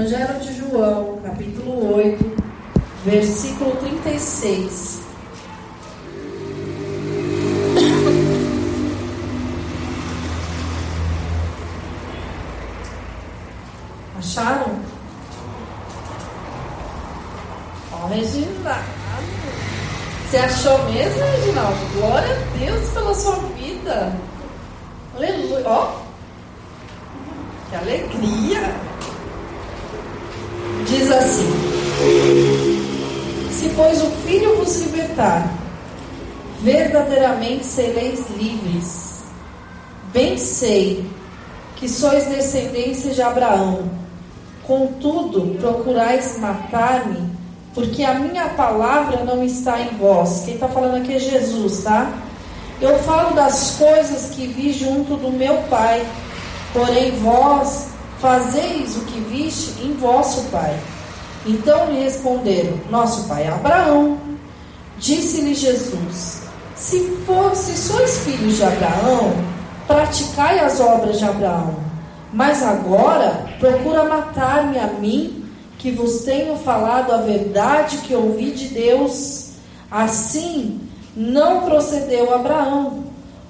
Evangelho de João, capítulo 8, versículo 36. Acharam? Ó, Regina. Você achou mesmo, Reginaldo? Glória a Deus pela sua vida. Aleluia. Ó. Que alegria. Diz assim: Se, pois, o Filho vos libertar, verdadeiramente sereis livres. Bem sei que sois descendência de Abraão. Contudo, procurais matar-me, porque a minha palavra não está em vós. Quem está falando aqui é Jesus, tá? Eu falo das coisas que vi junto do meu Pai, porém vós fazeis o que viste em vosso Pai. Então lhe responderam: Nosso pai Abraão. Disse-lhe Jesus: Se, for, se sois filhos de Abraão, praticai as obras de Abraão. Mas agora procura matar-me a mim, que vos tenho falado a verdade que ouvi de Deus. Assim não procedeu Abraão.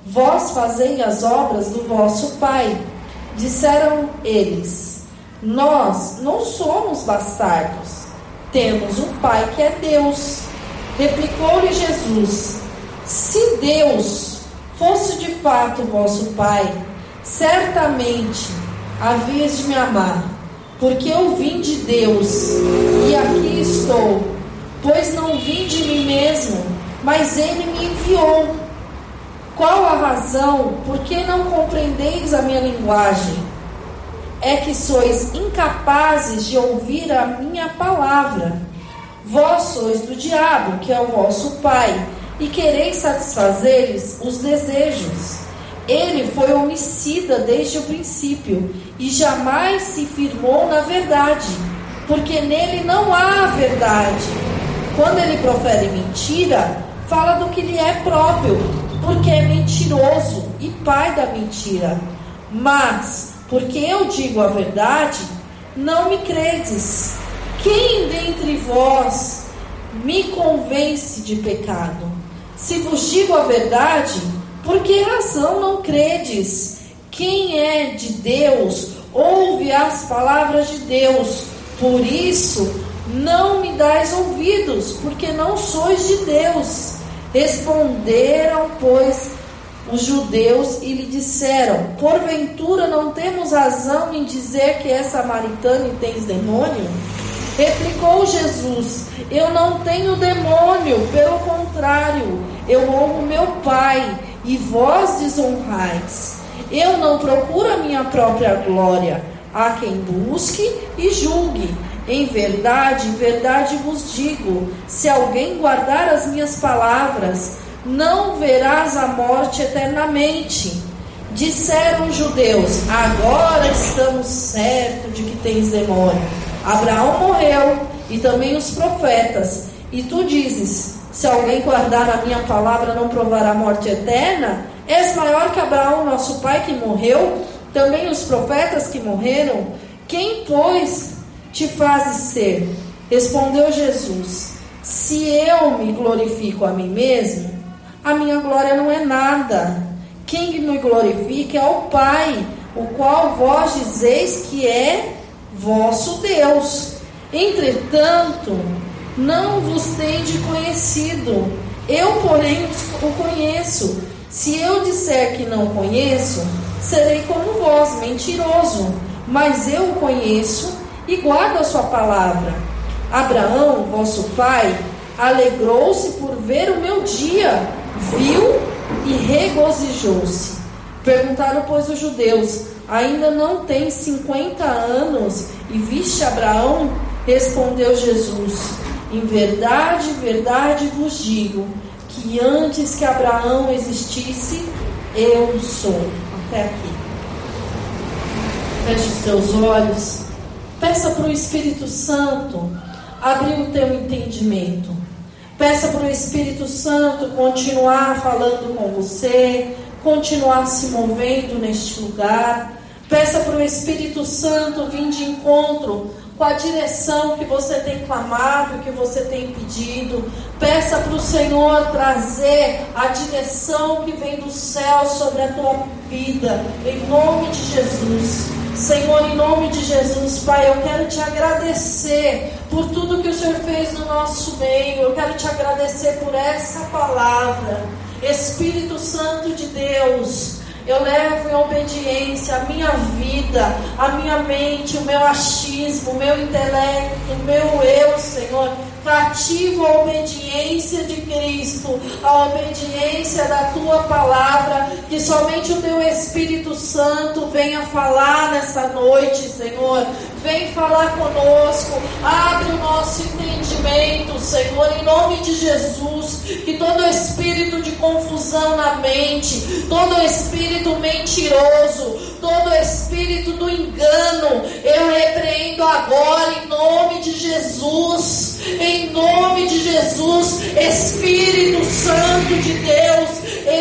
Vós fazei as obras do vosso pai. Disseram eles: Nós não somos bastardos, temos um pai que é Deus. Replicou-lhe Jesus: Se Deus fosse de fato vosso pai, certamente havias de me amar, porque eu vim de Deus e aqui estou, pois não vim de mim mesmo, mas ele me enviou. Qual a razão por que não compreendeis a minha linguagem? É que sois incapazes de ouvir a minha palavra. Vós sois do diabo, que é o vosso pai, e quereis satisfazer-lhes os desejos. Ele foi homicida desde o princípio e jamais se firmou na verdade, porque nele não há verdade. Quando ele profere mentira, fala do que lhe é próprio, porque é mentiroso e pai da mentira. Mas, porque eu digo a verdade, não me credes. Quem dentre vós me convence de pecado? Se vos digo a verdade, por que razão não credes? Quem é de Deus ouve as palavras de Deus. Por isso, não me dais ouvidos, porque não sois de Deus. Responderam, pois, os judeus e lhe disseram: Porventura não temos razão em dizer que é samaritano e tens demônio? Replicou Jesus: Eu não tenho demônio, pelo contrário, eu honro meu Pai e vós desonrais. Eu não procuro a minha própria glória, há quem busque e julgue. Em verdade, em verdade vos digo: se alguém guardar as minhas palavras, não verás a morte eternamente. Disseram os judeus: Agora estamos certos de que tens demônio. Abraão morreu e também os profetas. E tu dizes: Se alguém guardar a minha palavra, não provará a morte eterna? És maior que Abraão, nosso pai, que morreu? Também os profetas que morreram? Quem, pois, te fazes ser? Respondeu Jesus: Se eu me glorifico a mim mesmo, a minha glória não é nada. Quem me glorifica é o Pai, o qual vós dizeis que é vosso Deus. Entretanto, não vos tende conhecido. Eu, porém, o conheço. Se eu disser que não conheço, serei como vós, mentiroso. Mas eu o conheço e guardo a sua palavra. Abraão, vosso pai, alegrou-se por ver o meu dia, viu e regozijou-se. Perguntaram, pois, os judeus: Ainda não tem cinquenta anos e viste Abraão? Respondeu Jesus: Em verdade, verdade vos digo que antes que Abraão existisse, eu sou. Até aqui. Feche os teus olhos. Peça para o Espírito Santo abrir o teu entendimento. Peça para o Espírito Santo continuar falando com você, continuar se movendo neste lugar. Peça para o Espírito Santo vir de encontro com a direção que você tem clamado, que você tem pedido. Peça para o Senhor trazer a direção que vem do céu sobre a tua vida, em nome de Jesus. Senhor, em nome de Jesus, Pai, eu quero te agradecer por tudo que o Senhor fez no nosso meio. Eu quero te agradecer por essa palavra. Espírito Santo de Deus, eu levo em obediência a minha vida, a minha mente, o meu achismo, o meu intelecto, o meu eu, Senhor. Cativo a obediência de Cristo, a obediência da tua palavra, que somente o teu Espírito Santo venha falar nessa noite, Senhor. Vem falar conosco, abre o nosso entendimento, Senhor, em nome de Jesus. Que todo espírito de confusão na mente, todo espírito mentiroso, todo espírito do engano, eu repreendo agora em nome de Jesus. Em nome de Jesus, Espírito Santo de Deus,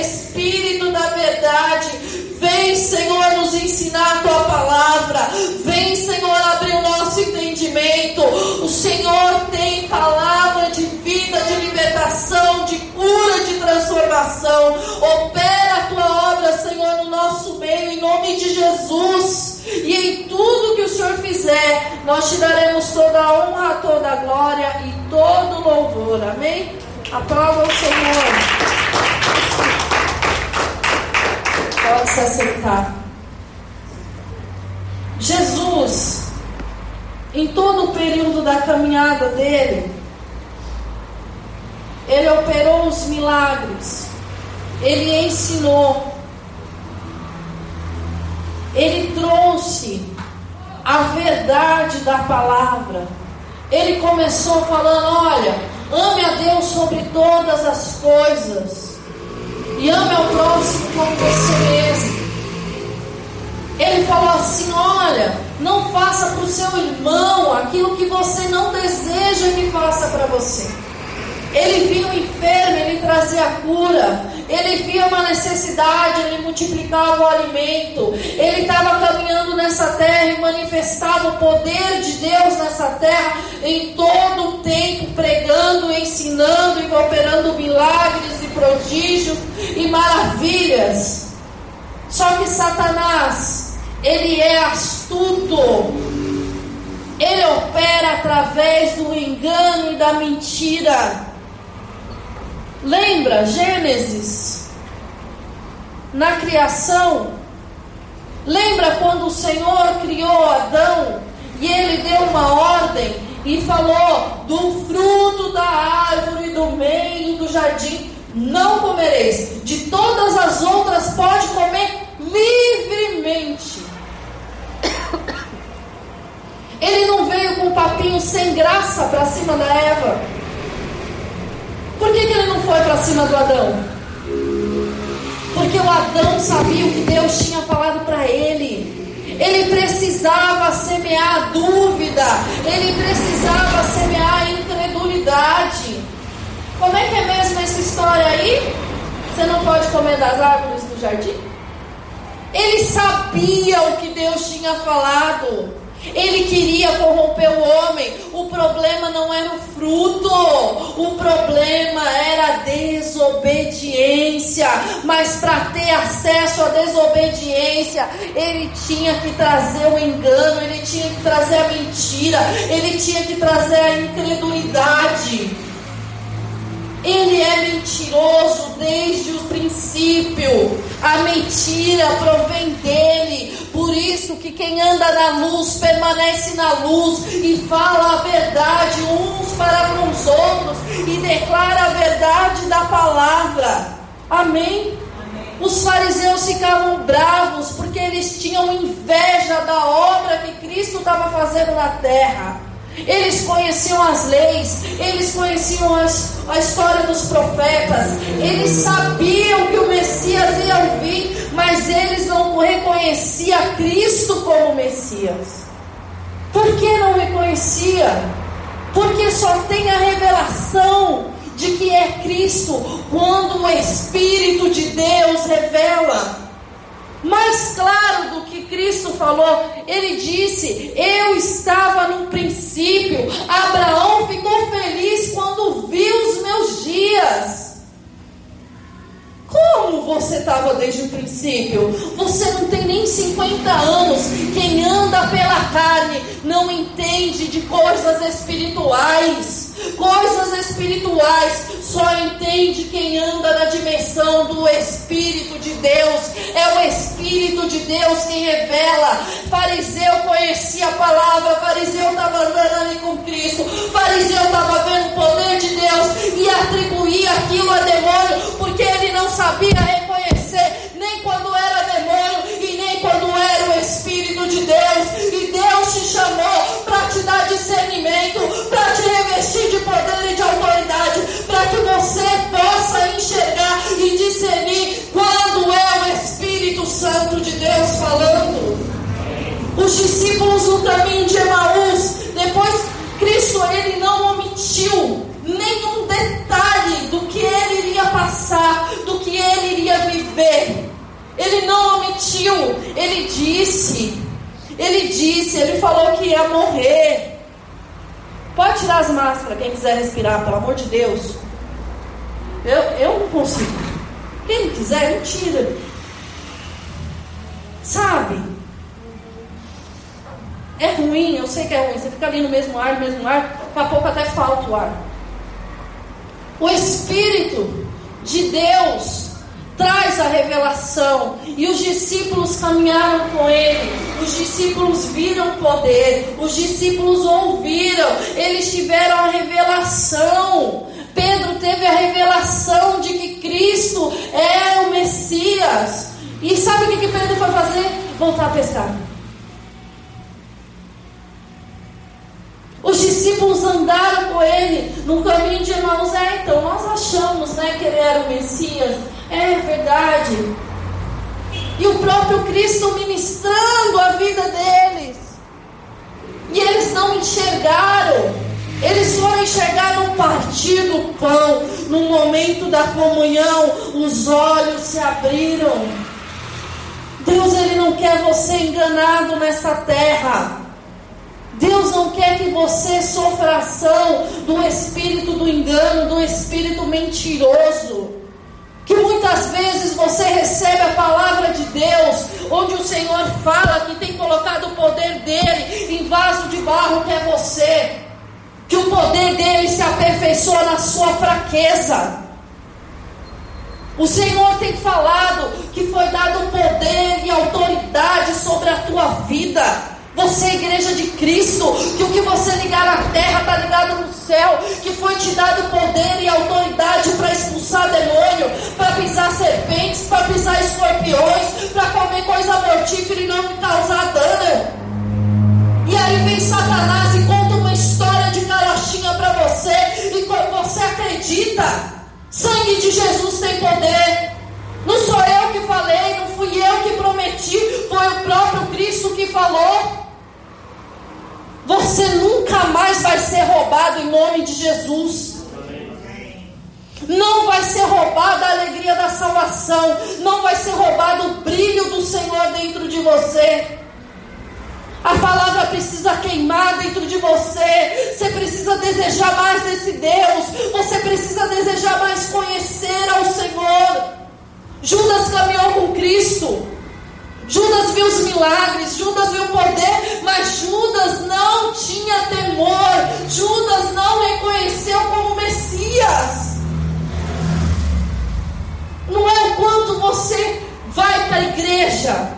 Espírito da verdade, vem, Senhor, nos ensinar a tua palavra. Vem, Senhor, abrir o nosso entendimento. O Senhor tem palavra de vida, de libertação, de cura, de transformação. Opera a tua obra, Senhor, no nosso meio, em nome de Jesus. E em tudo que o Senhor fizer, nós te daremos toda a honra, toda a glória e todo o louvor. Amém? Aprova o Senhor. Pode se aceitar. Jesus, em todo o período da caminhada dele, ele operou os milagres, ele ensinou, ele trouxe a verdade da palavra. Ele começou falando: olha, ame a Deus sobre todas as coisas e ame ao próximo como você mesmo. Ele falou assim: olha, não faça para o seu irmão aquilo que você não deseja que faça para você. Ele via o enfermo, ele trazia cura. Ele via uma necessidade, ele multiplicava o alimento. Ele estava caminhando nessa terra e manifestava o poder de Deus nessa terra em todo o tempo, pregando, ensinando e operando milagres e prodígios e maravilhas. Só que Satanás, ele é astuto. Ele opera através do engano e da mentira. Lembra Gênesis? Na criação, lembra quando o Senhor criou Adão e ele deu uma ordem e falou: do fruto da árvore do meio do jardim não comereis, de todas as outras pode comer livremente. Ele não veio com papinho sem graça para cima da Eva. Por que, que ele não foi para cima do Adão? Porque o Adão sabia o que Deus tinha falado para ele. Ele precisava semear dúvida, ele precisava semear incredulidade. Como é que é mesmo essa história aí? Você não pode comer das árvores do jardim? Ele sabia o que Deus tinha falado. Ele queria corromper o homem. O problema não era o fruto, o problema era a desobediência. Mas para ter acesso à desobediência, ele tinha que trazer o engano, ele tinha que trazer a mentira, ele tinha que trazer a incredulidade. Ele é mentiroso desde o princípio. A mentira provém dele. Por isso que quem anda na luz permanece na luz e fala a verdade uns para com os outros e declara a verdade da palavra. Amém? Os fariseus ficavam bravos porque eles tinham inveja da obra que Cristo estava fazendo na terra. Eles conheciam as leis, eles conheciam as, a história dos profetas, eles sabiam que o Messias ia vir, mas eles não reconheciam Cristo como Messias. Por que não reconhecia? Porque só tem a revelação de que é Cristo quando o Espírito de Deus revela. Mais claro do que Cristo falou. Ele disse: Eu estava no princípio. Abraão ficou feliz quando viu os meus dias. Como você estava desde o princípio? Você não tem nem 50 anos. Quem anda pela carne não entende de coisas espirituais. Coisas espirituais só entende quem anda na dimensão do Espírito de Deus. É o Espírito de Deus quem revela. Fariseu conhecia a palavra, fariseu estava andando ali com Cristo, fariseu estava vendo o poder de Deus e atribuía aquilo a demônio, porque ele não sabia reconhecer nem quando era demônio e nem quando era o Espírito de Deus. E Deus te chamou para te dar discernimento, para te autoridade, para que você possa enxergar e discernir quando é o Espírito Santo de Deus falando. Os discípulos no caminho de Emaús, depois Cristo ele não omitiu nenhum detalhe do que ele iria passar, do que ele iria viver. Ele não omitiu, ele disse, ele disse, ele falou que ia morrer. Pode tirar as máscaras, quem quiser respirar, pelo amor de Deus. Eu, eu não consigo. Quem quiser, não tira. Sabe? É ruim, eu sei que é ruim. Você fica ali no mesmo ar, no mesmo ar, daqui a pouco até falta o ar. O Espírito de Deus traz a revelação. E os discípulos caminharam com ele. Os discípulos viram poder. Os discípulos ouviram. Eles tiveram a revelação. Pedro teve a revelação de que Cristo é o Messias. E sabe o que, Pedro foi fazer? Voltar a pescar. Os discípulos andaram com ele no caminho de Emaús. É, então nós achamos né, que ele era o Messias. É verdade. E o próprio Cristo ministrando a vida deles. E eles não enxergaram. Eles foram enxergar no partir do pão, no momento da comunhão, os olhos se abriram. Deus ele não quer você enganado nessa terra. Deus não quer que você sofra ação do espírito do engano, do espírito mentiroso. Que muitas vezes você recebe a palavra de Deus, onde o Senhor fala que tem colocado o poder dele em vaso de barro que é você. Que o poder dele se aperfeiçoa na sua fraqueza. O Senhor tem falado que foi dado poder e autoridade sobre a tua vida. Você é igreja de Cristo, que o que você ligar na terra está ligado no céu, que foi te dado poder e autoridade para expulsar demônio, para pisar serpentes, para pisar escorpiões, para comer coisa mortífera e não causar dano. E aí vem Satanás e conta uma história de carochinha para você, e você acredita, sangue de Jesus tem poder. Não sou eu que falei, não fui eu que prometi, foi o próprio Cristo que falou. Você nunca mais vai ser roubado em nome de Jesus. Não vai ser roubada a alegria da salvação. Não vai ser roubado o brilho do Senhor dentro de você. A palavra precisa queimar dentro de você. Você precisa desejar mais desse Deus. Você precisa desejar mais conhecer ao Senhor. Judas caminhou com Cristo. Judas viu os milagres, Judas viu o poder, mas Judas não tinha temor, Judas não reconheceu como Messias. Não é o quanto você vai para a igreja.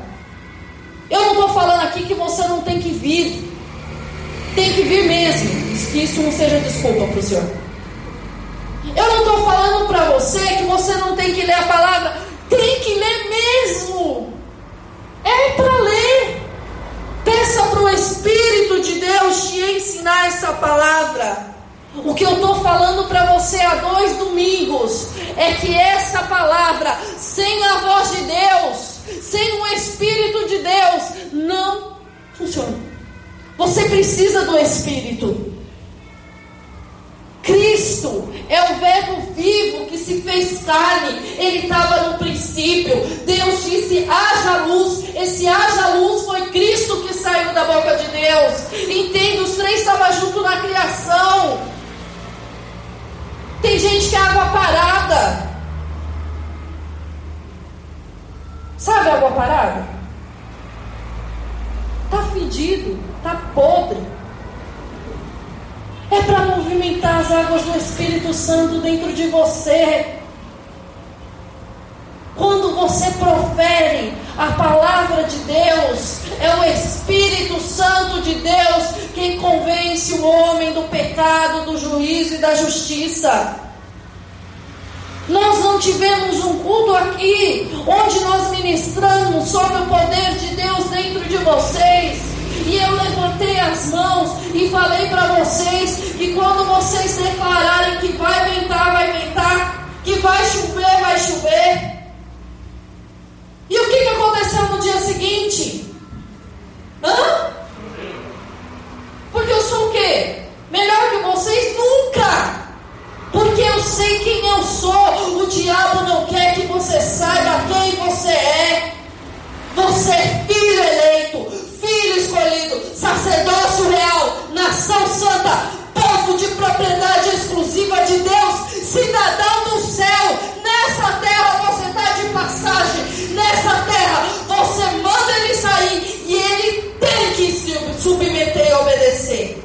Eu não estou falando aqui que você não tem que vir. Tem que vir mesmo. Que isso não seja desculpa para o Senhor. Eu não estou falando para você que você não tem que ler a palavra. Tem que ler mesmo. É para ler. Peça para o Espírito de Deus te ensinar essa palavra. O que eu estou falando para você há dois domingos é que essa palavra, sem a voz de Deus, sem o Espírito de Deus, não funciona. Você precisa do Espírito. Cristo é o Verbo vivo que se fez carne. Ele estava no princípio. Deus disse: haja luz se haja luz, foi Cristo que saiu da boca de Deus. Entende? Os três estavam juntos na criação. Tem gente que é água parada. Sabe água parada? Tá fedido, tá podre. É para movimentar as águas do Espírito Santo dentro de você. Quando você profere a palavra de Deus, é o Espírito Santo de Deus quem convence o homem do pecado, do juízo e da justiça. Nós não tivemos um culto aqui onde nós ministramos sobre o poder de Deus dentro de vocês. E eu levantei as mãos e falei para vocês que quando vocês declararem que vai ventar, vai ventar, que vai chover, vai chover. E o que, que aconteceu no dia seguinte? Hã? Porque eu sou o quê? Melhor que vocês? Nunca! Porque eu sei quem eu sou. O diabo não quer que você saiba quem você é. Você é filho eleito, filho escolhido, sacerdócio real, nação santa, povo de propriedade exclusiva de Deus, cidadão do céu. Nessa terra você está de passagem. Nessa terra você manda ele sair e ele tem que se submeter e obedecer.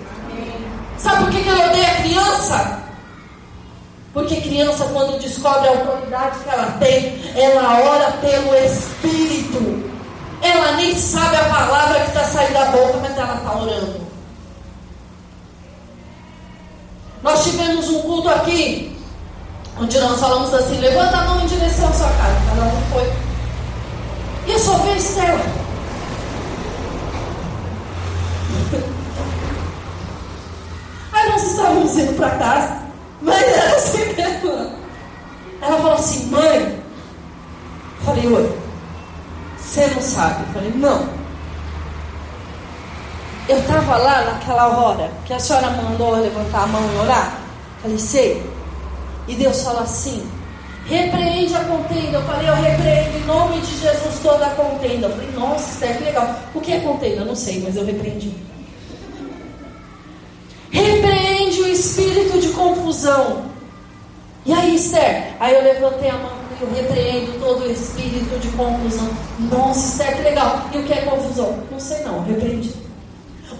Sabe por que, que ela odeia criança? Porque criança, quando descobre a autoridade que ela tem, ela ora pelo Espírito. Ela nem sabe a palavra que está saindo da boca, mas ela está orando. Nós tivemos um culto aqui, onde nós falamos assim: levanta a mão em direção à sua casa. Cada um foi. E eu só vi a Estela. Aí nós estávamos indo para casa, mas era assim mesmo. Ela falou assim: mãe. Eu falei: oi. Você não sabe? Eu falei: não. Eu estava lá naquela hora que a senhora mandou levantar a mão e orar. Falei, sei. E Deus falou assim: repreende a contenda. Eu falei, eu repreendo em nome de Jesus toda a contenda. Eu falei, nossa, Esther, que legal. O que é contenda? Eu não sei, mas eu repreendi. Repreende o espírito de confusão. E aí, Esther? Aí eu levantei a mão eu repreendo todo espírito de confusão. Nossa, Esther, que legal. E o que é confusão? Não sei não, repreendi.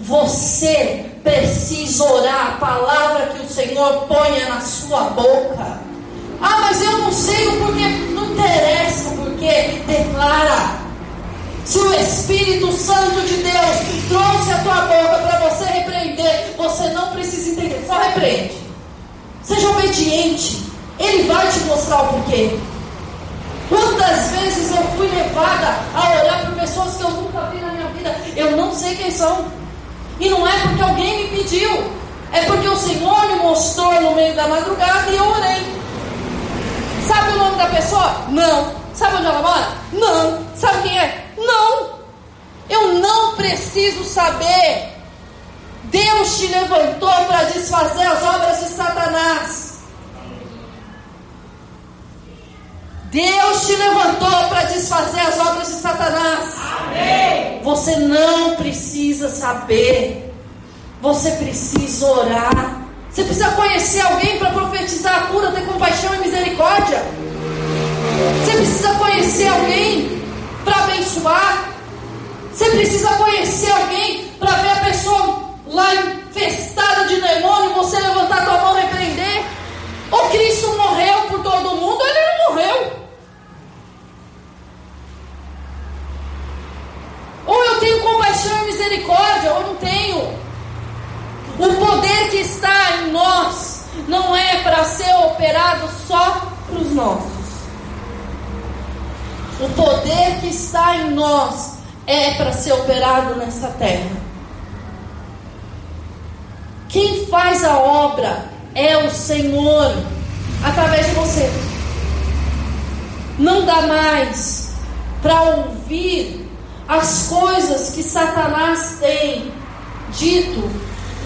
Você precisa orar a palavra que o Senhor ponha na sua boca. Ah, mas eu não sei o porquê. Não interessa o porquê. Declara. Se o Espírito Santo de Deus trouxe a tua boca para você repreender, você não precisa entender. Só repreende. Seja obediente. Ele vai te mostrar o porquê. Quantas vezes eu fui levada a orar por pessoas que eu nunca vi na minha vida? Eu não sei quem são. E não é porque alguém me pediu, é porque o Senhor me mostrou no meio da madrugada e eu orei. Sabe o nome da pessoa? Não. Sabe onde ela mora? Não. Sabe quem é? Não. Eu não preciso saber. Deus te levantou para desfazer as obras de Satanás. Deus te levantou para desfazer as obras de Satanás. Amém. Você não precisa saber. Você precisa orar. Você precisa conhecer alguém para profetizar a cura, ter compaixão e misericórdia. Você precisa conhecer alguém para abençoar. Você precisa conhecer alguém para ver a pessoa lá infestada de demônio, você levantar a tua mão e repreender. O Cristo morreu por todo mundo, ele não morreu. Ou eu tenho compaixão e misericórdia, ou não tenho. O poder que está em nós não é para ser operado só para os nossos. O poder que está em nós é para ser operado nessa terra. Quem faz a obra é o Senhor através de você. Não dá mais para ouvir as coisas que Satanás tem dito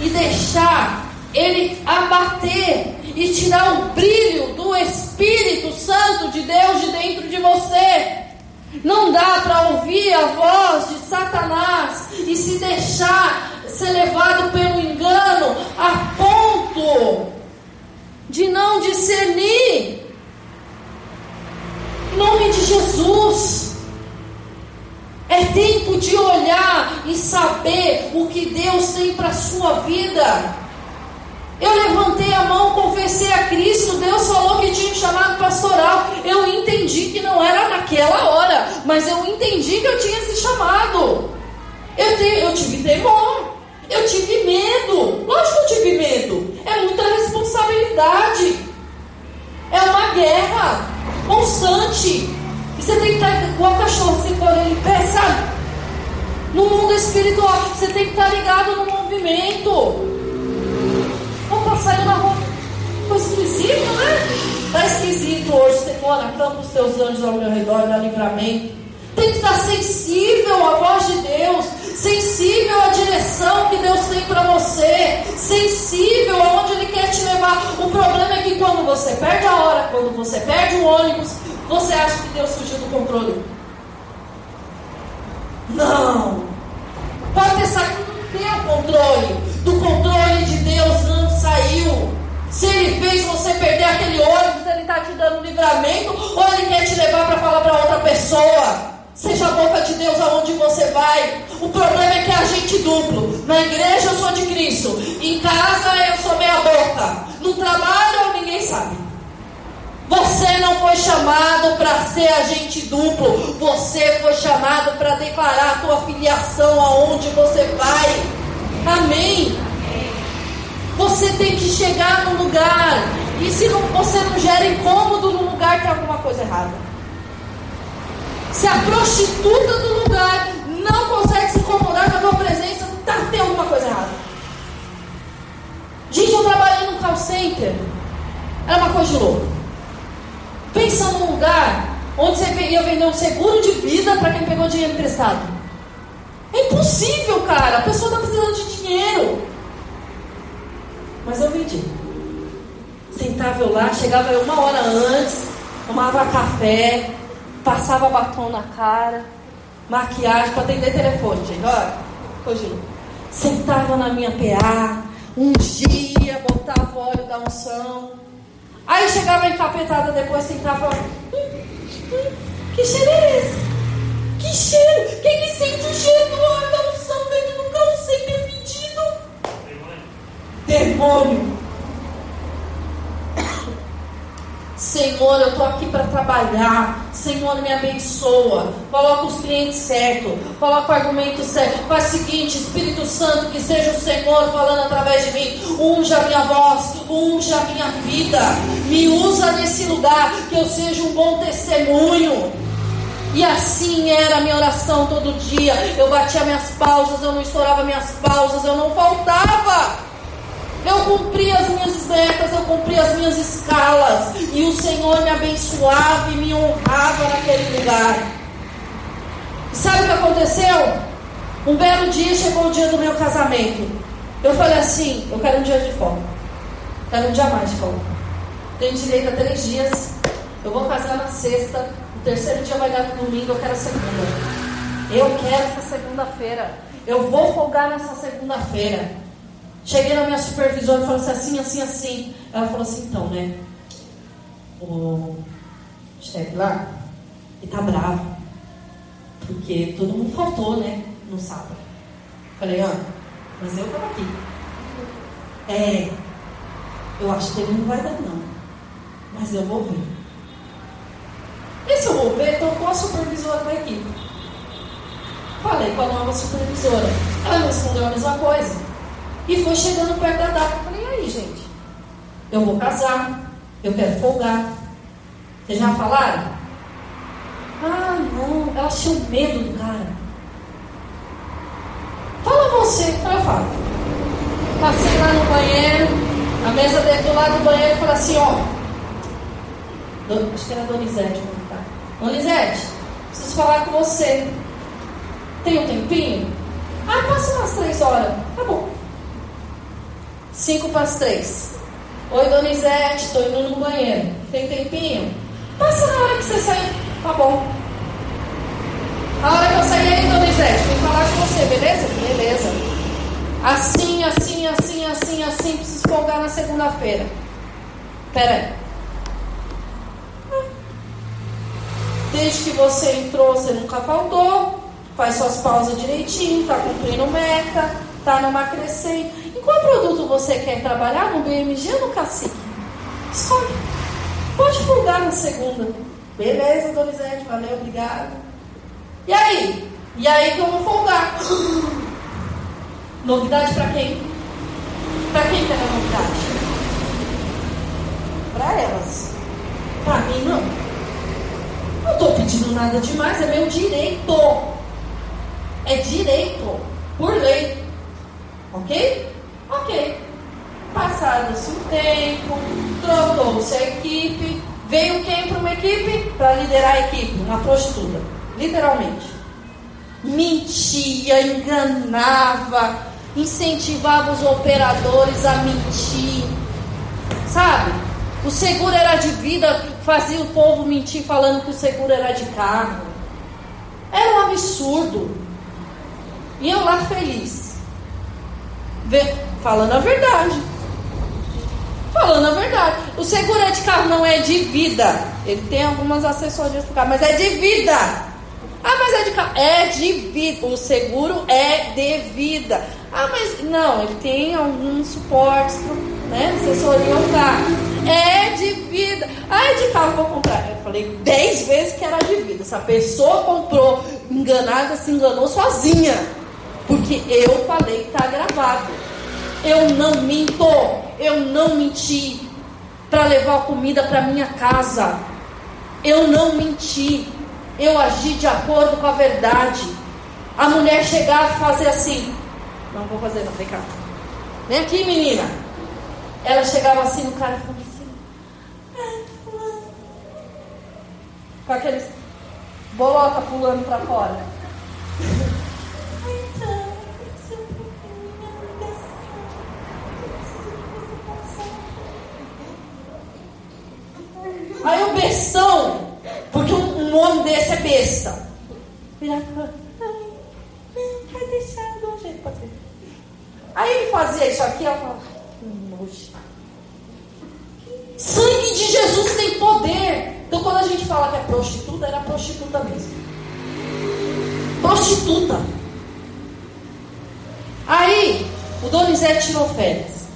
e deixar ele abater e tirar o brilho do Espírito Santo de Deus de dentro de você. Não dá para ouvir a voz de Satanás e se deixar ser levado pelo engano a ponto de não discernir. Em nome de Jesus. É tempo de olhar e saber o que Deus tem para a sua vida. Eu levantei a mão, confessei a Cristo, Deus falou que tinha um chamado pastoral. Eu entendi que não era naquela hora, mas eu entendi que eu tinha esse chamado. Eu, te, eu tive temor, eu tive medo. Lógico que eu tive medo. É muita responsabilidade. É uma guerra constante. Você tem que estar igual cachorro, você pôr em pé, sabe? No mundo espiritual, você tem que estar ligado no movimento. Vamos passar na rua. Ficou esquisito, né? Está esquisito hoje. Na cama, os teus anjos ao meu redor, dá livramento. Tem que estar sensível à voz de Deus, sensível à direção que Deus tem para você, sensível aonde Ele quer te levar. O problema é que quando você perde a hora, quando você perde o ônibus, você acha que Deus fugiu do controle. Não! Pode ter saído do teu controle, do controle de Deus não saiu. Se ele fez você perder aquele ônibus, ele está te dando livramento, ou ele quer te levar para falar para outra pessoa. Seja a boca de Deus aonde você vai. O problema é que é agente duplo. Na igreja eu sou de Cristo. Em casa eu sou meia boca. No trabalho ninguém sabe. Você não foi chamado para ser agente duplo. Você foi chamado para declarar a tua filiação aonde você vai. Amém. Você tem que chegar no lugar. E se não, você não gera incômodo no lugar, tem alguma coisa errada. Se a prostituta do lugar não consegue se incomodar com a tua presença, tá, tem alguma coisa errada. Gente, eu trabalhei num call center. Era uma coisa de louco. Pensa num lugar onde você ia vender um seguro de vida para quem pegou dinheiro emprestado. É impossível, cara. A pessoa está precisando de dinheiro. Mas eu vendi. Sentava eu lá, chegava eu uma hora antes, tomava café, passava batom na cara, maquiagem para atender telefone, gente. Olha, hoje sentava na minha PA, ungia, botava óleo da unção. Aí chegava encapetada depois, sentava hum, hum, que cheiro é esse? Que cheiro? Quem que sente o cheiro do óleo da unção dentro do calceiro fedido? Demônio. Senhor, eu estou aqui para trabalhar. Senhor, me abençoa. Coloca os clientes certos. Coloca o argumento certo. Faz o seguinte, Espírito Santo, que seja o Senhor falando através de mim. Unja a minha voz, unja a minha vida. Me usa nesse lugar, que eu seja um bom testemunho. E assim era a minha oração todo dia. Eu batia minhas pausas, eu não estourava minhas pausas, eu não faltava. Eu cumpri as minhas metas, eu cumpri as minhas escalas. E o Senhor me abençoava e me honrava naquele lugar. E sabe o que aconteceu? Um belo dia chegou o dia do meu casamento. Eu falei assim: eu quero um dia de folga. Quero um dia mais de folga. Tenho direito a três dias. Eu vou casar na sexta. O terceiro dia vai dar no domingo. Eu quero a segunda. Eu quero essa segunda-feira. Eu vou folgar nessa segunda-feira. Cheguei na minha supervisora e falei assim, assim, assim, assim. Ela falou assim, então, né? O chefe lá, ele tá bravo. Porque todo mundo faltou, né? No sábado. Falei, ó, mas eu tava aqui. É, eu acho que ele não vai dar não. Mas eu vou ver. E se eu vou ver, estou com a supervisora da equipe. Falei com a nova supervisora. Ela me respondeu a mesma coisa. E foi chegando perto da data. Falei, e aí, gente? Eu vou casar, eu quero folgar. Vocês já falaram? Ah, não, ela tinha medo do cara. Fala você, então eu falo. Passei lá no banheiro, a mesa dele do lado do banheiro e falei assim, ó. Acho que era Donizete, tá? Donizete, preciso falar com você. Tem um tempinho? Ah, passa umas três horas. Tá bom. 5 para as 3. Oi, Donizete, estou indo no banheiro. Tem tempinho? Passa na hora que você sair. Tá bom. A hora que eu sair aí, Donizete, vim falar com você, beleza? Beleza. Assim, assim, assim, assim, assim, preciso folgar na segunda-feira. Pera aí. Desde que você entrou, você nunca faltou. Faz suas pausas direitinho, tá cumprindo meta, tá numa crescente. Produto você quer trabalhar? No BMG ou no Cacique? Escolhe. Pode folgar na segunda. Beleza, Donizete, valeu, obrigado. E aí? E aí vou folgar? Novidade para quem? Para quem que é novidade? Para elas. Para mim não. Não estou pedindo nada demais, é meu direito. É direito, por lei. Ok? Ok. Passado-se um tempo, trocou-se a equipe, veio quem para uma equipe? Para liderar a equipe, uma prostituta. Literalmente. Mentia, enganava, incentivava os operadores a mentir. Sabe? O seguro era de vida, fazia o povo mentir falando que o seguro era de carro. Era um absurdo. E eu lá feliz. Falando a verdade. Falando a verdade. O seguro de carro não é de vida. Ele tem algumas assessorias para carro, mas é de vida. Ah, mas é de carro. É de vida. O seguro é de vida. Ah, mas não, ele tem alguns suportes, né? Assessoria ao carro. É de vida. Ah, é de carro, vou comprar. Eu falei dez vezes que era de vida. Essa pessoa comprou enganada, se enganou sozinha. Porque eu falei que tá gravado. Eu não minto. Eu não menti para levar comida para minha casa. Eu não menti eu agi de acordo com a verdade. A mulher chegava e fazer assim. Não vou fazer, não, vem cá. Vem aqui, menina. Ela chegava assim no cara e assim. Com aqueles bolota pulando para fora. porque um, nome desse é besta. Virava vai deixar de um jeito, ser. Aí ele fazia isso aqui, ela falava, nojo. Sangue de Jesus tem poder. Então quando a gente fala que é prostituta, era prostituta mesmo. Prostituta. Aí, o Donizete tirou férias.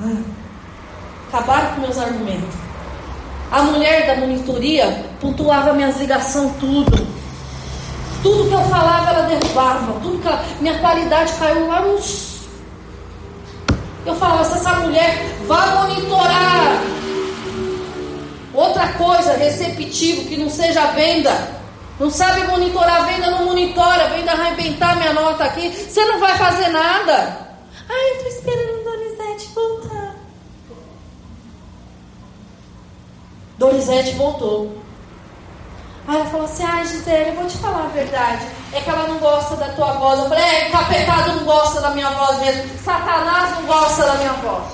Ah, acabaram com meus argumentos. A mulher da monitoria pontuava minhas ligações, tudo. Tudo que eu falava, ela derrubava. Tudo que ela, minha qualidade caiu lá nos. Eu falava, se essa mulher vai monitorar outra coisa, receptivo, que não seja venda. Não sabe monitorar a venda, não monitora, vem arrebentar minha nota aqui. Você não vai fazer nada. Ai, eu tô esperando a Donizete voltar. Donizete voltou. Aí ela falou assim: Ai, Gisele, eu vou te falar a verdade. É que ela não gosta da tua voz. Eu falei: É, capetado não gosta da minha voz mesmo. Satanás não gosta da minha voz.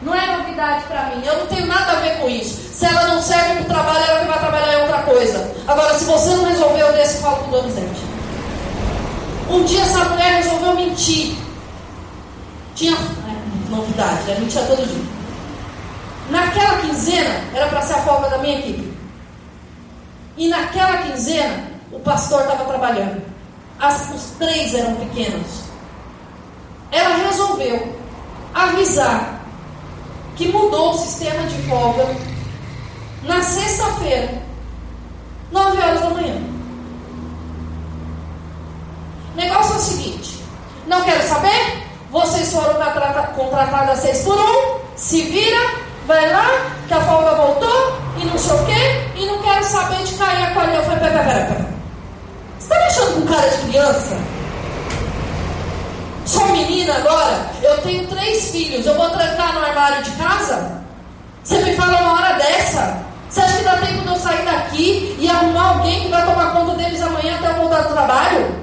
Não é novidade para mim. Eu não tenho nada a ver com isso. Se ela não serve para o trabalho, ela vai trabalhar em outra coisa. Agora, se você não resolveu, eu desço e falo com o Donizete. Um dia essa mulher resolveu mentir. Tinha. É, novidade, né? Mentia todo dia. Naquela quinzena, era para ser a folga da minha equipe. E naquela quinzena, o pastor estava trabalhando. As, os três eram pequenos. Ela resolveu avisar que mudou o sistema de folga na sexta-feira, 9 horas da manhã. O negócio é o seguinte: não quero saber, vocês foram contratadas 6 por 1, se vira, vai lá, que a folga voltou, e não sei o quê, e não quero saber de cair a colher. Eu falei, pera, pera, pera. Você está me achando com cara de criança? Sou menina agora, eu tenho três filhos, eu vou trancar no armário de casa? Você me fala uma hora dessa? Você acha que dá tempo de eu sair daqui e arrumar alguém que vai tomar conta deles amanhã até eu voltar do trabalho?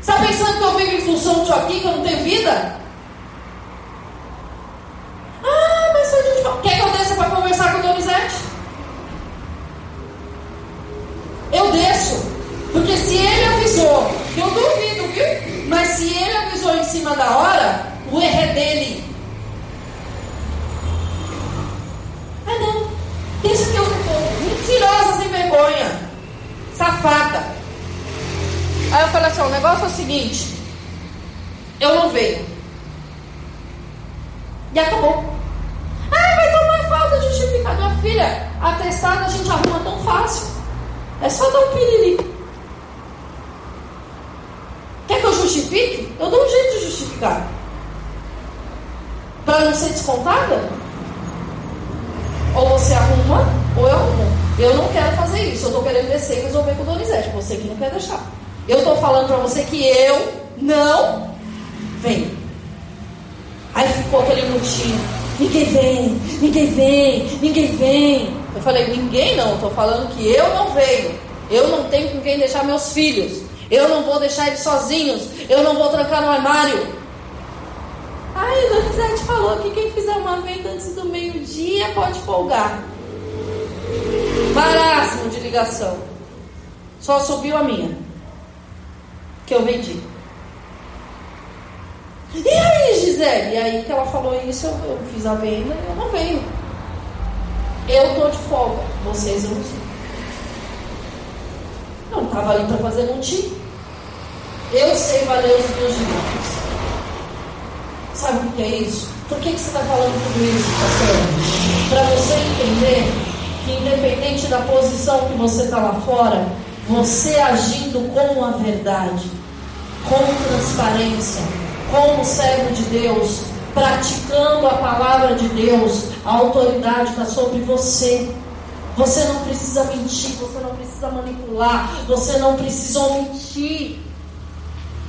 Você está pensando que eu vivo em função disso aqui, que eu não tenho vida? Quer que eu desça para conversar com o Donizete? Eu desço. Porque se ele avisou, eu duvido, viu? Mas se ele avisou em cima da hora, o erro é dele. Ah não, deixa que eu vou. Mentirosa sem vergonha. Safada. Aí eu falei assim, o negócio é o seguinte, eu não veio E acabou. Ah, vai tomar falta justificar. Minha filha, atestada a gente arruma tão fácil. É só dar um piriri. Quer que eu justifique? Eu dou um jeito de justificar. Para não ser descontada? Ou você arruma, ou eu arrumo. Eu não quero fazer isso. Eu estou querendo descer e resolver com o Donizete. Você que não quer deixar. Eu estou falando para você que eu não venho. Aí ficou aquele mutinho. Ninguém vem, ninguém vem, ninguém vem. Eu falei, ninguém não, estou falando que eu não venho. Eu não tenho com quem deixar meus filhos. Eu não vou deixar eles sozinhos. Eu não vou trancar no armário. Ai, o Donizete falou que quem fizer uma venda antes do meio-dia pode folgar. Marasmo de ligação. Só subiu a minha. Que eu vendi. E aí, Gisele? E aí que ela falou isso, eu, eu fiz a venda e eu não venho. Eu tô de folga, vocês eu não sei. Não estava ali para fazer montinho. Eu sei valer os meus direitos. Sabe o que é isso? Por que, que você está falando tudo isso, pastor? Para você entender que independente da posição que você está lá fora, você agindo com a verdade, com transparência, como servo de Deus, praticando a palavra de Deus, a autoridade está sobre você. Você não precisa mentir, você não precisa manipular, você não precisa omitir.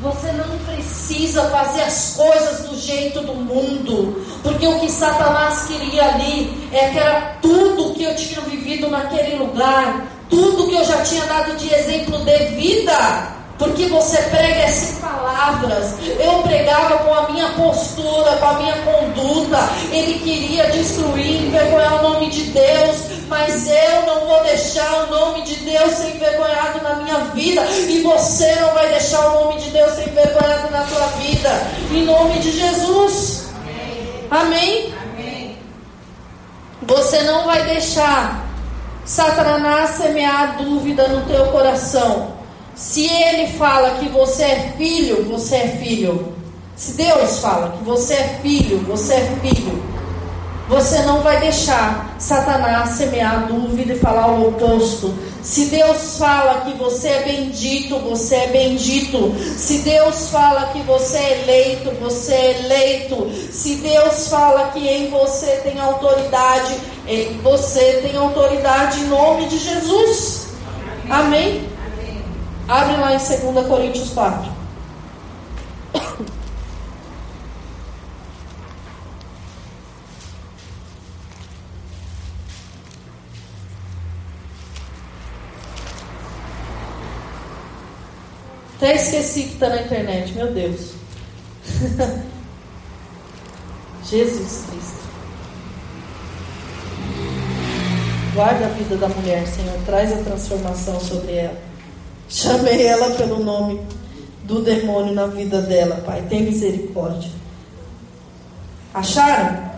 Você não precisa fazer as coisas do jeito do mundo, porque o que Satanás queria ali é que era tudo que eu tinha vivido naquele lugar, tudo que eu já tinha dado de exemplo de vida. Porque você prega sem palavras. Eu pregava com a minha postura, com a minha conduta. Ele queria destruir, envergonhar o nome de Deus. Mas eu não vou deixar o nome de Deus ser envergonhado na minha vida. E você não vai deixar o nome de Deus ser envergonhado na sua vida. Em nome de Jesus. Amém? Amém? Você não vai deixar Satanás semear dúvida no teu coração. Se ele fala que você é filho, você é filho. Se Deus fala que você é filho, você é filho. Você não vai deixar Satanás semear dúvida e falar o oposto. Se Deus fala que você é bendito, você é bendito. Se Deus fala que você é eleito, você é eleito. Se Deus fala que em você tem autoridade, em você tem autoridade em nome de Jesus. Amém? Abre lá em 2 Coríntios 4. Até esqueci que está na internet, meu Deus. Jesus Cristo. Guarda a vida da mulher, Senhor. Traz a transformação sobre ela. Chamei ela pelo nome do demônio na vida dela, Pai. Tem misericórdia. Acharam?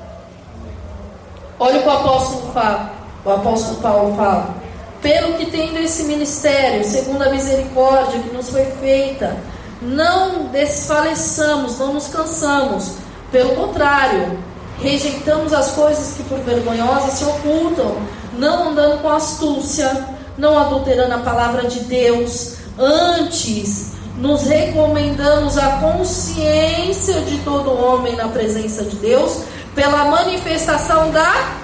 Olha o que o apóstolo fala. O apóstolo Paulo fala. Pelo que tem desse ministério, segundo a misericórdia que nos foi feita, não desfaleçamos, não nos cansamos. Pelo contrário, rejeitamos as coisas que por vergonhosas se ocultam, não andando com astúcia não adulterando a palavra de Deus, antes nos recomendamos a consciência de todo homem na presença de Deus pela manifestação da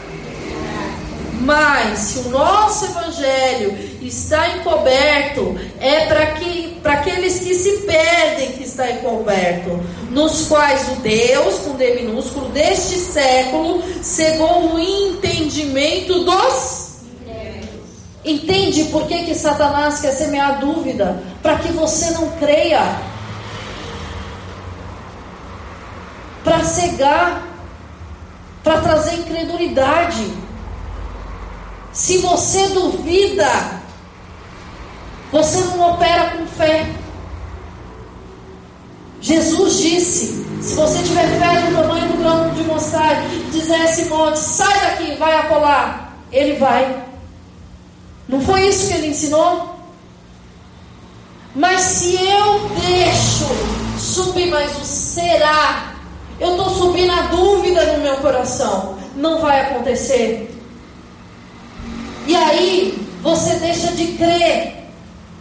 mas se o nosso evangelho está encoberto, é para que para aqueles que se perdem que está encoberto, nos quais o Deus, com D minúsculo, deste século, cegou o entendimento dos Entende por que, que Satanás quer semear dúvida? Para que você não creia. Para cegar. Para trazer incredulidade. Se você duvida, você não opera com fé. Jesus disse: se você tiver fé no tamanho do grão de mostarda, dizer esse monte, sai daqui, vai apolar, ele vai. Não foi isso que ele ensinou? Mas se eu deixo subir mais o será, eu estou subindo a dúvida no meu coração, não vai acontecer. E aí, você deixa de crer.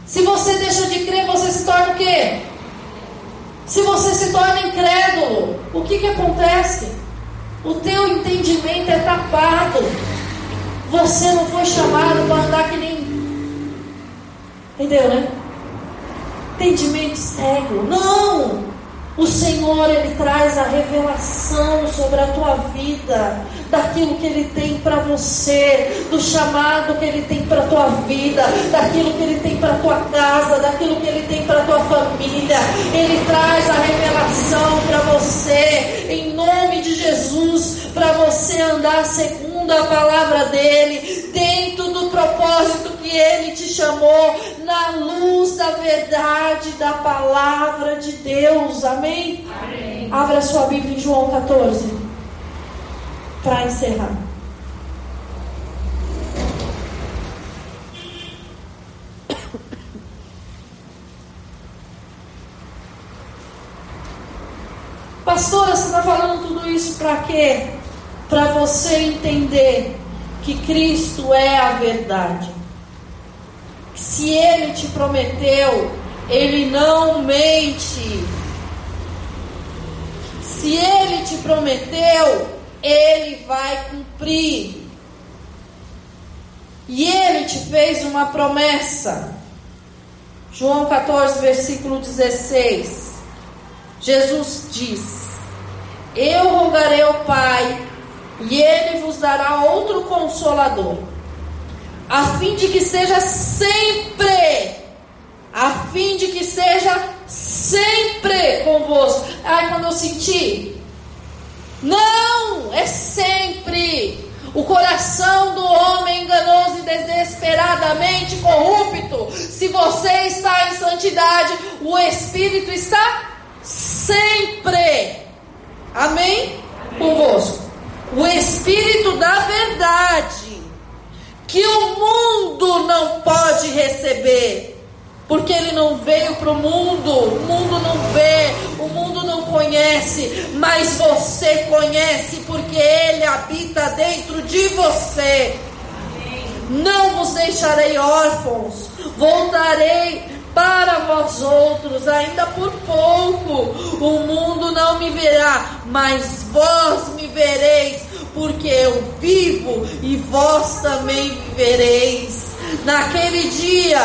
Se você deixa de crer, você se torna o quê? Se você se torna incrédulo, o que, que acontece? O teu entendimento é tapado. Você não foi chamado para andar que nem. Entendeu, né? Entendimento cego. Não! O Senhor, Ele traz a revelação sobre a tua vida, daquilo que Ele tem para você, do chamado que Ele tem para a tua vida, daquilo que Ele tem para a tua casa, daquilo que Ele tem para a tua família. Ele traz a revelação para você, em nome de Jesus, para você andar segundo a palavra dEle, dentro do propósito que Ele te chamou, na luz da verdade da palavra de Deus. Amém? Amém. Abra sua Bíblia em João 14. Para encerrar. Pastora, você está falando tudo isso para quê? Para você entender que Cristo é a verdade. Se ele te prometeu, ele não mente. Se ele te prometeu, ele vai cumprir. E ele te fez uma promessa. João 14, versículo 16. Jesus diz: Eu rogarei ao Pai, e ele vos dará outro consolador a fim de que seja sempre, a fim de que seja sempre convosco. Ai, quando eu senti, não, é sempre. O coração do homem enganoso e desesperadamente corrupto. Se você está em santidade, o Espírito está sempre. Amém? Convosco. O Espírito da verdade que o mundo não pode receber. Porque ele não veio para o mundo, o mundo não vê, o mundo não conhece, mas você conhece, porque ele habita dentro de você. Não vos deixarei órfãos, voltarei para vós outros, ainda por pouco. O mundo não me verá, mas vós me vereis porque eu vivo e vós também vivereis. Naquele dia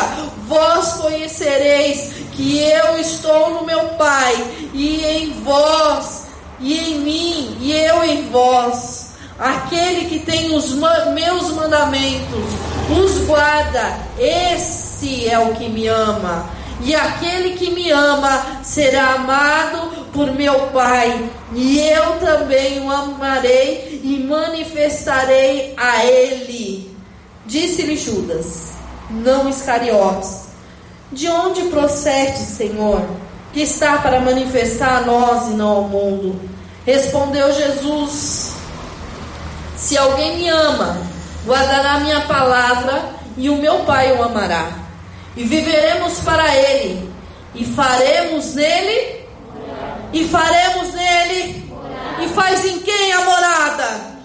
vós conhecereis que eu estou no meu Pai, e em vós, e em mim, e eu em vós. Aquele que tem os meus mandamentos, os guarda, esse é o que me ama. E aquele que me ama será amado por meu Pai, e eu também o amarei e manifestarei a ele. Disse-lhe Judas, não Iscariotes: De onde procede, Senhor, que está para manifestar a nós e não ao mundo? Respondeu Jesus: Se alguém me ama, guardará minha palavra, e o meu Pai o amará. E viveremos para ele, e faremos nele e faremos nele. E faz em quem a morada?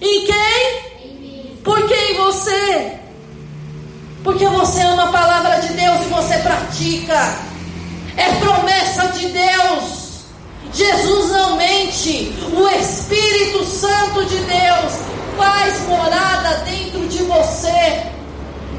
Em quem? Em você. Porque você ama a palavra de Deus e você pratica. É promessa de Deus. Jesus não mente. O Espírito Santo de Deus faz morada dentro de você.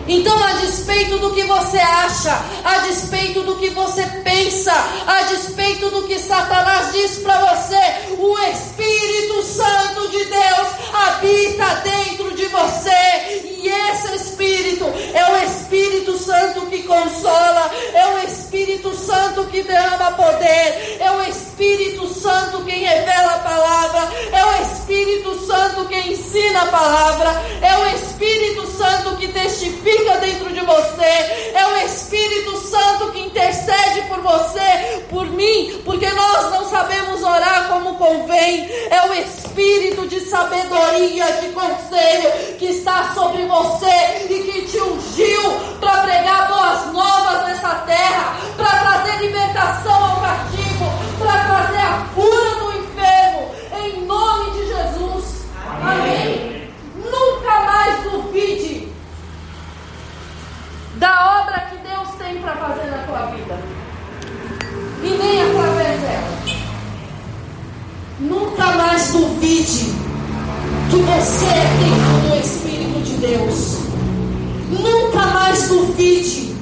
Então, a despeito do que você acha, a despeito do que você pensa, a despeito do que Satanás diz para você, o Espírito Santo de Deus habita dentro de você. E esse Espírito é o Espírito Santo que consola, é o Espírito Santo que derrama poder, é o Espírito Santo quem revela a palavra, é o Espírito Santo quem ensina a palavra, é o Espírito Santo que testifica fica dentro de você. É o Espírito Santo que intercede por você, por mim, porque nós convém, é o espírito de sabedoria, de conselho que está sobre você e que te ungiu para pregar boas novas nessa terra, para trazer libertação ao cativo, para trazer a cura do enfermo, em nome de Jesus. Amém. Nunca mais duvide da obra que Deus tem para fazer na tua vida. E nem através dela. Nunca mais duvide que você é templo do Espírito de Deus. Nunca mais duvide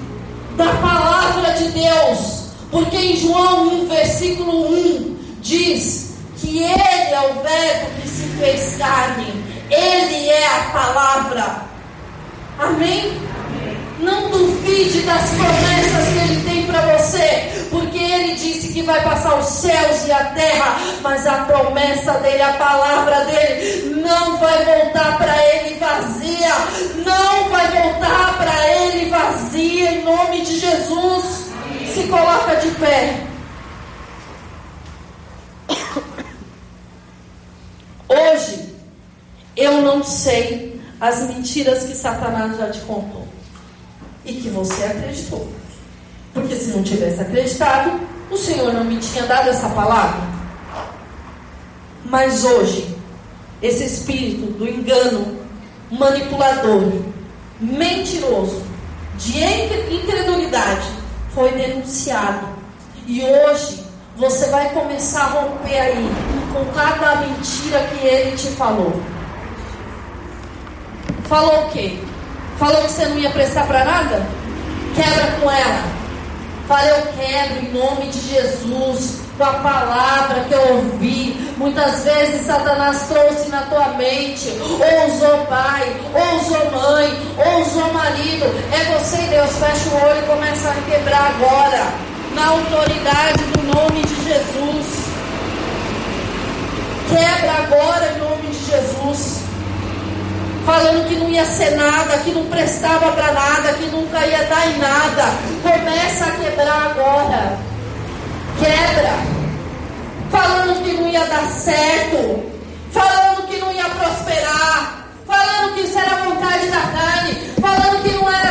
da palavra de Deus. Porque em João 1, versículo 1, diz que Ele é o Verbo que se fez carne. Ele é a palavra. Amém? Não duvide das promessas que Ele tem para você, porque Ele disse que vai passar os céus e a terra, mas a promessa dele, a palavra dele, não vai voltar para Ele vazia, não vai voltar para Ele vazia, em nome de Jesus. Se coloca de pé. Hoje, eu não sei as mentiras que Satanás já te contou e que você acreditou. Porque se não tivesse acreditado, o Senhor não me tinha dado essa palavra. Mas hoje, esse espírito do engano, manipulador, mentiroso, de incredulidade, foi denunciado. E hoje, você vai começar a romper aí com cada mentira que ele te falou. Falou o quê? Falou que você não ia prestar para nada? Quebra com ela. Fala, eu quebro em nome de Jesus, com a palavra que eu ouvi. Muitas vezes Satanás trouxe na tua mente, ou usou pai, ou usou mãe, ou usou marido. É você Deus, fecha o olho e começa a quebrar agora, na autoridade do nome de Jesus. Quebra agora em nome de Jesus falando que não ia ser nada, que não prestava para nada, que nunca ia dar em nada. Começa a quebrar agora. Quebra. Falando que não ia dar certo. Falando que não ia prosperar. Falando que isso era vontade da carne. Falando que não era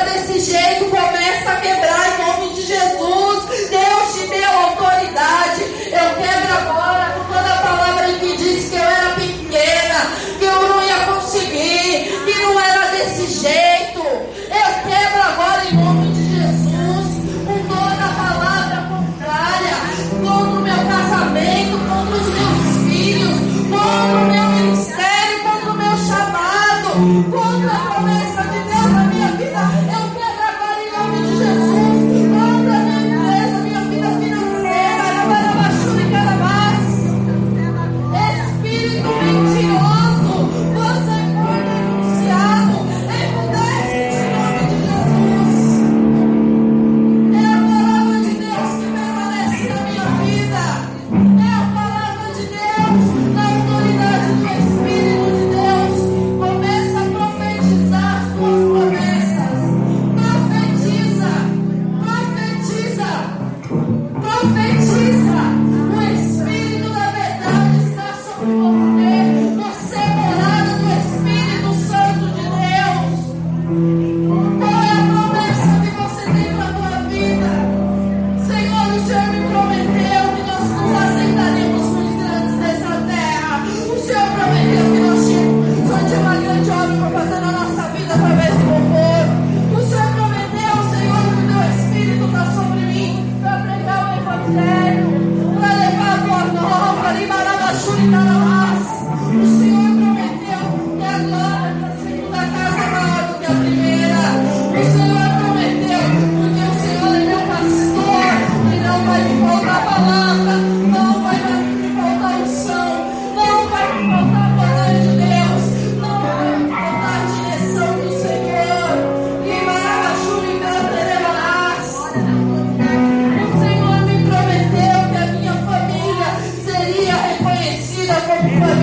Yeah.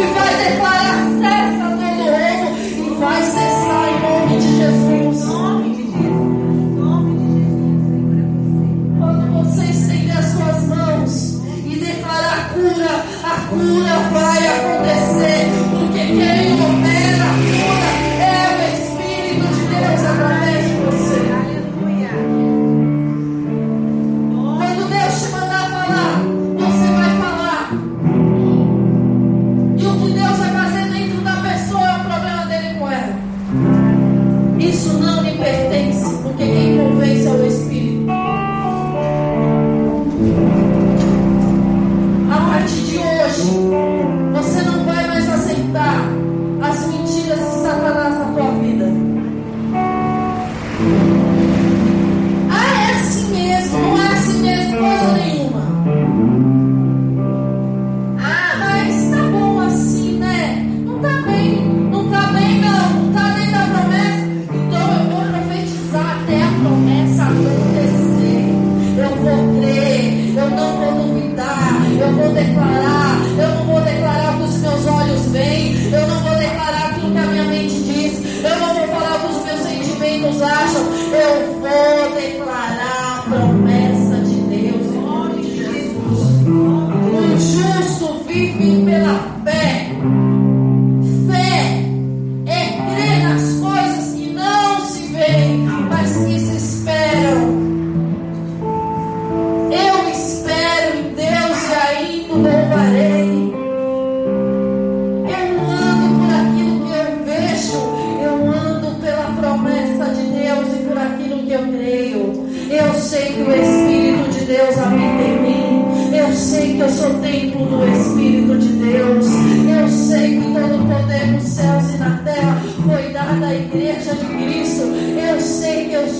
you.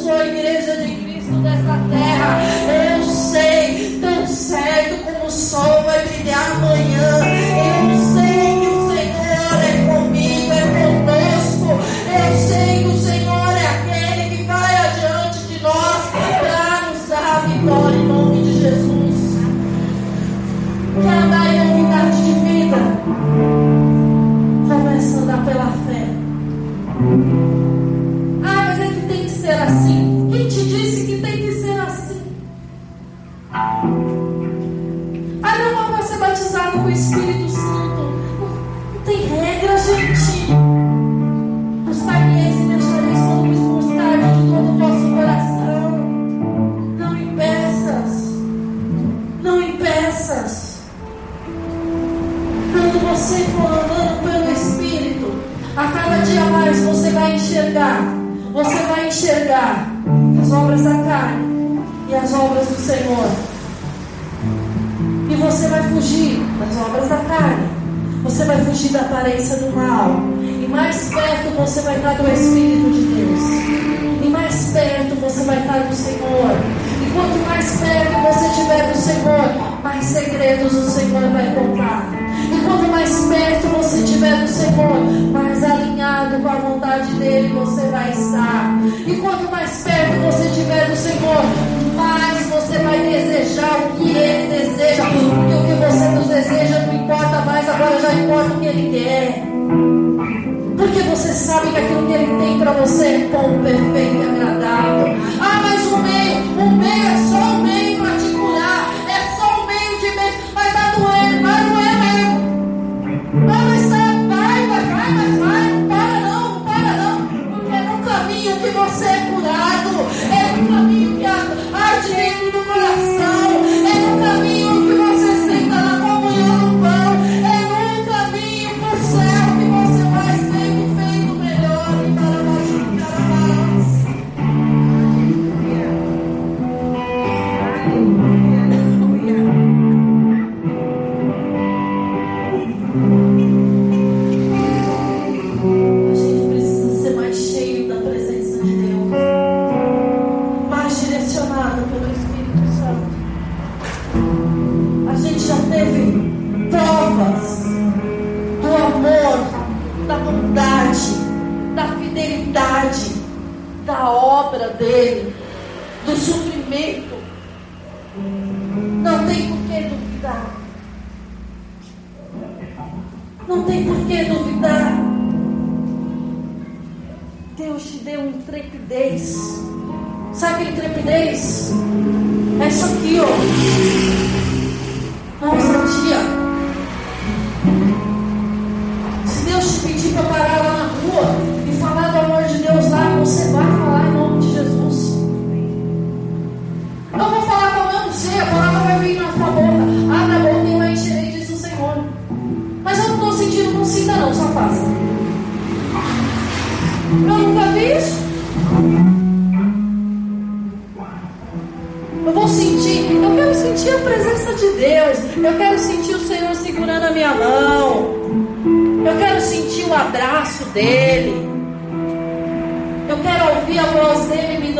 söylediği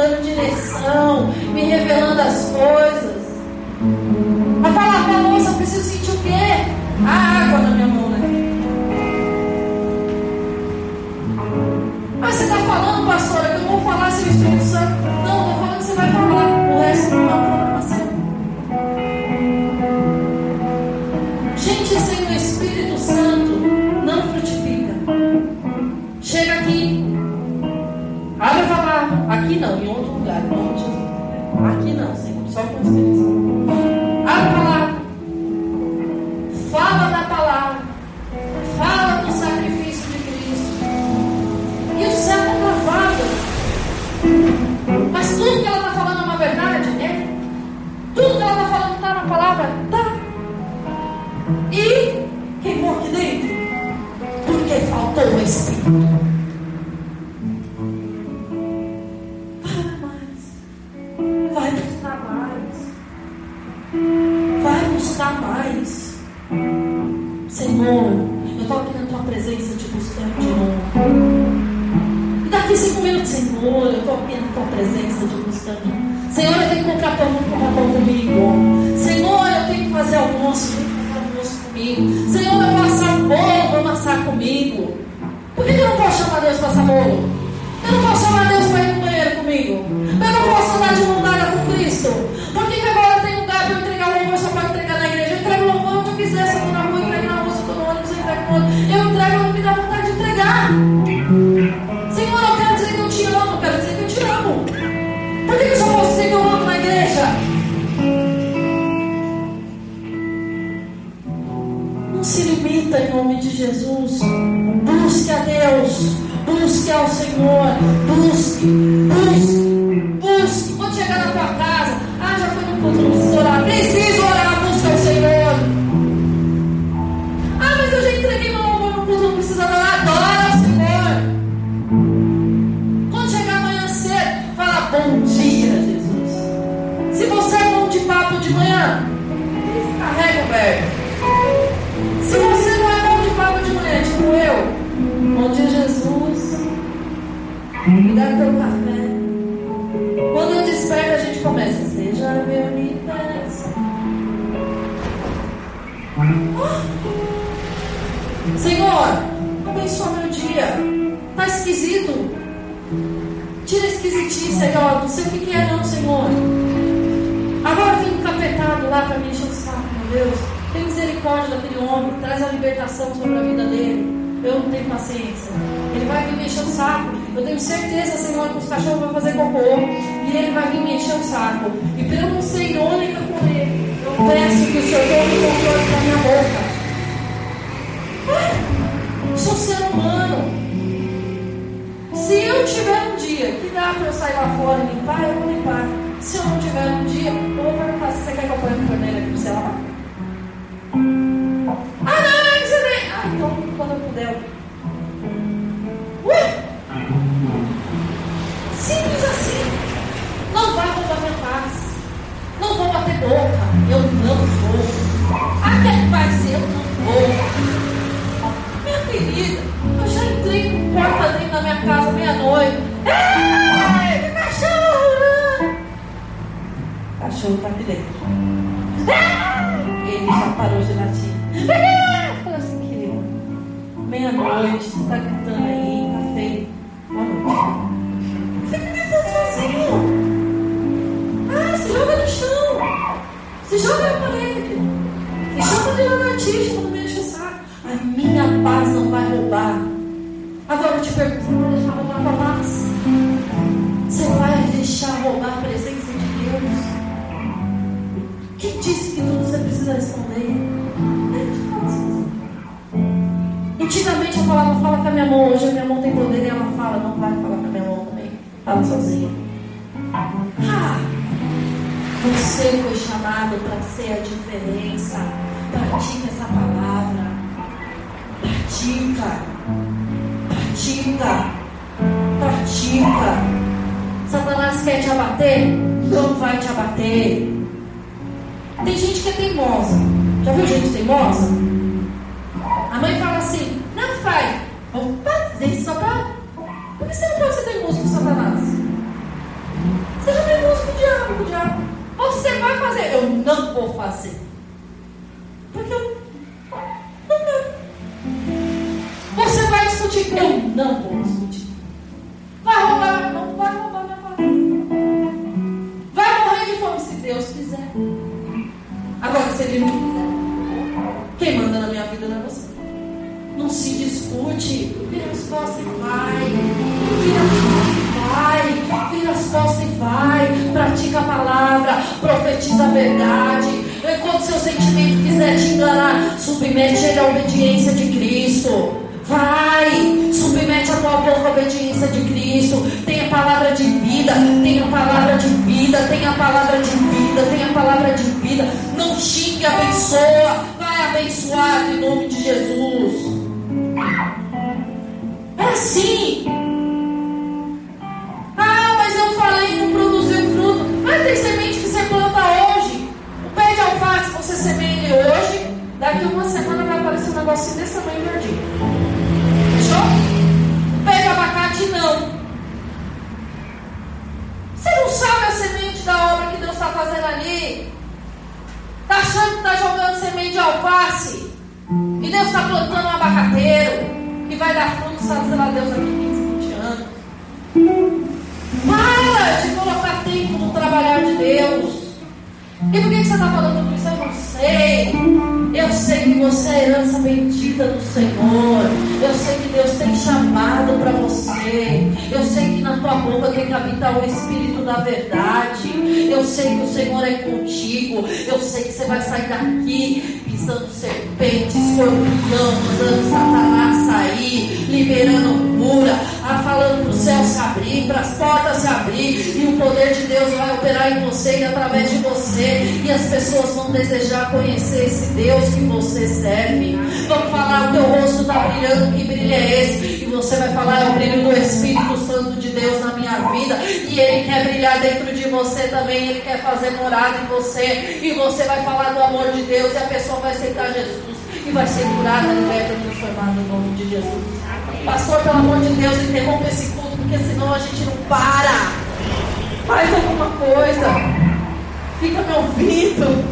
dando direção, me revelando as coisas. Mas vai lavar a louça, eu preciso sentir o quê? A água na minha mão, né? Mas você está falando, pastora, é que eu vou falar seu Espírito Santo busque ao Senhor, busque, busque, busque. Quando chegar na tua casa, ah, já foi no culto, não preciso orar, preciso orar, busque ao Senhor. Ah, mas eu já entreguei meu amor no culto, não precisa orar, adora ao Senhor. Quando chegar amanhã cedo, fala bom dia, Jesus. Se você é bom de papo de manhã, carrega o velho. Obrigado pelo café. Quando eu desperto, a gente começa. Seja meu universo. Senhor, abençoa meu dia. Tá esquisito. Tira a esquisitice aí, ó. Não sei o que, que é, não, Senhor. Agora vem capetado lá para me encher o saco, meu Deus. Tem misericórdia daquele homem, traz a libertação sobre a vida dele. Eu não tenho paciência. Ele vai me encher o saco. Eu tenho certeza, Senhor, que os cachorros vão fazer cocô. E ele vai vir me encher o saco. E para eu não ser irônica com ele, eu peço que o Senhor tome o controle da minha boca. Sou ser humano. Se eu tiver um dia que dá para eu sair lá fora e limpar, eu vou limpar. Se eu não tiver um dia, eu vou perguntar se você quer que eu ponha a torneira aqui para você lavar. Ah, não, não, você nem. Ah, então, quando eu puder. Minha paz. Não vou bater boca. Eu não vou. Ah, quer vai ser? Eu não vou querida, eu já entrei com porta dentro da minha casa meia-noite. Ei, cachorro! O cachorro tá aqui dentro. Ele já parou de latir. Fala assim, querido, meia-noite, você tá gritando aí, tá feio. Boa noite. Na parede. E chama de lagartixa quando me enche o saco. A minha paz não vai roubar. Agora eu te pergunto: você vai deixar roubar a paz? Você vai deixar roubar a presença de Deus? Quem disse que tudo você precisa responder? Antigamente eu falava, fala com a minha mão, hoje a minha mão tem poder e ela fala, não vai falar com a minha mão também. Fala sozinha. Você foi chamado para ser a diferença. Pratica essa palavra. Pratica. Pratica. Pratica. Satanás quer te abater? Não vai te abater. Tem gente que é teimosa. Já viu gente teimosa? A mãe fala assim: Não faz. Vou fazer só pra. Por que você não pode ser teimoso com Satanás? Seja teimoso com o diabo, com o diabo. Você vai fazer. Eu não vou fazer. Porque eu não quero. Você vai discutir. Eu não vou discutir. Vai roubar. Não vai roubar minha palavra. Vai morrer de fome se Deus quiser. Agora, se Ele não quiser, quem manda na minha vida não é você. Não se discute. Costas e vai. Vira as costas e vai. Pratica a palavra. Profetiza a verdade. Quando seu sentimento quiser te enganar, submete ele à obediência de Cristo. Vai, submete a tua boca à obediência de Cristo. Tem a palavra de vida, tem a palavra de vida, tem a palavra de vida, tem a palavra de vida. Não xingue, abençoa. Vai abençoar em nome de Jesus. É assim. Tem semente que você planta hoje. O pé de alface você semeia hoje. Daqui uma semana vai aparecer um negocinho desse tamanho verdinho. Fechou? O pé de abacate não. Você não sabe a semente da obra que Deus está fazendo ali. Está achando que está jogando semente de alface. E Deus está plantando um abacateiro. Que vai dar fruto, sabe lá Deus daqui 15, 20 anos. Para de colocar tempo no trabalhar de Deus. E por que você está falando tudo isso? Eu não sei. Eu sei que você é herança bendita do Senhor. Eu sei que Deus tem chamado para você. Eu sei que na tua boca tem que habitar o Espírito da verdade. Eu sei que o Senhor é contigo. Eu sei que você vai sair daqui pisando serpente, escorpião, mandando Satanás sair, liberando cura, falando para o céu se abrir, para as portas se abrir, e o poder de Deus vai operar em você e através de você, e as pessoas vão desejar conhecer esse Deus que você serve. Vão falar: o teu rosto está brilhando, que brilho é esse? Você vai falar: é o brilho do Espírito Santo Santo de Deus na minha vida. E Ele quer brilhar dentro de você também. Ele quer fazer morada em você. E você vai falar do amor de Deus. E a pessoa vai aceitar Jesus. E vai ser curada, liberta, transformada no nome de Jesus. Pastor, pelo amor de Deus, interrompa esse culto. Porque senão a gente não para. Faz alguma coisa. Fica me ouvindo.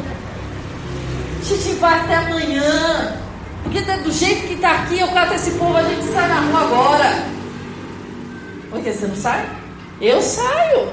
A gente vai até amanhã. Porque do jeito que está aqui, eu cato esse povo, a gente sai na rua agora. Por que você não sai? Eu saio.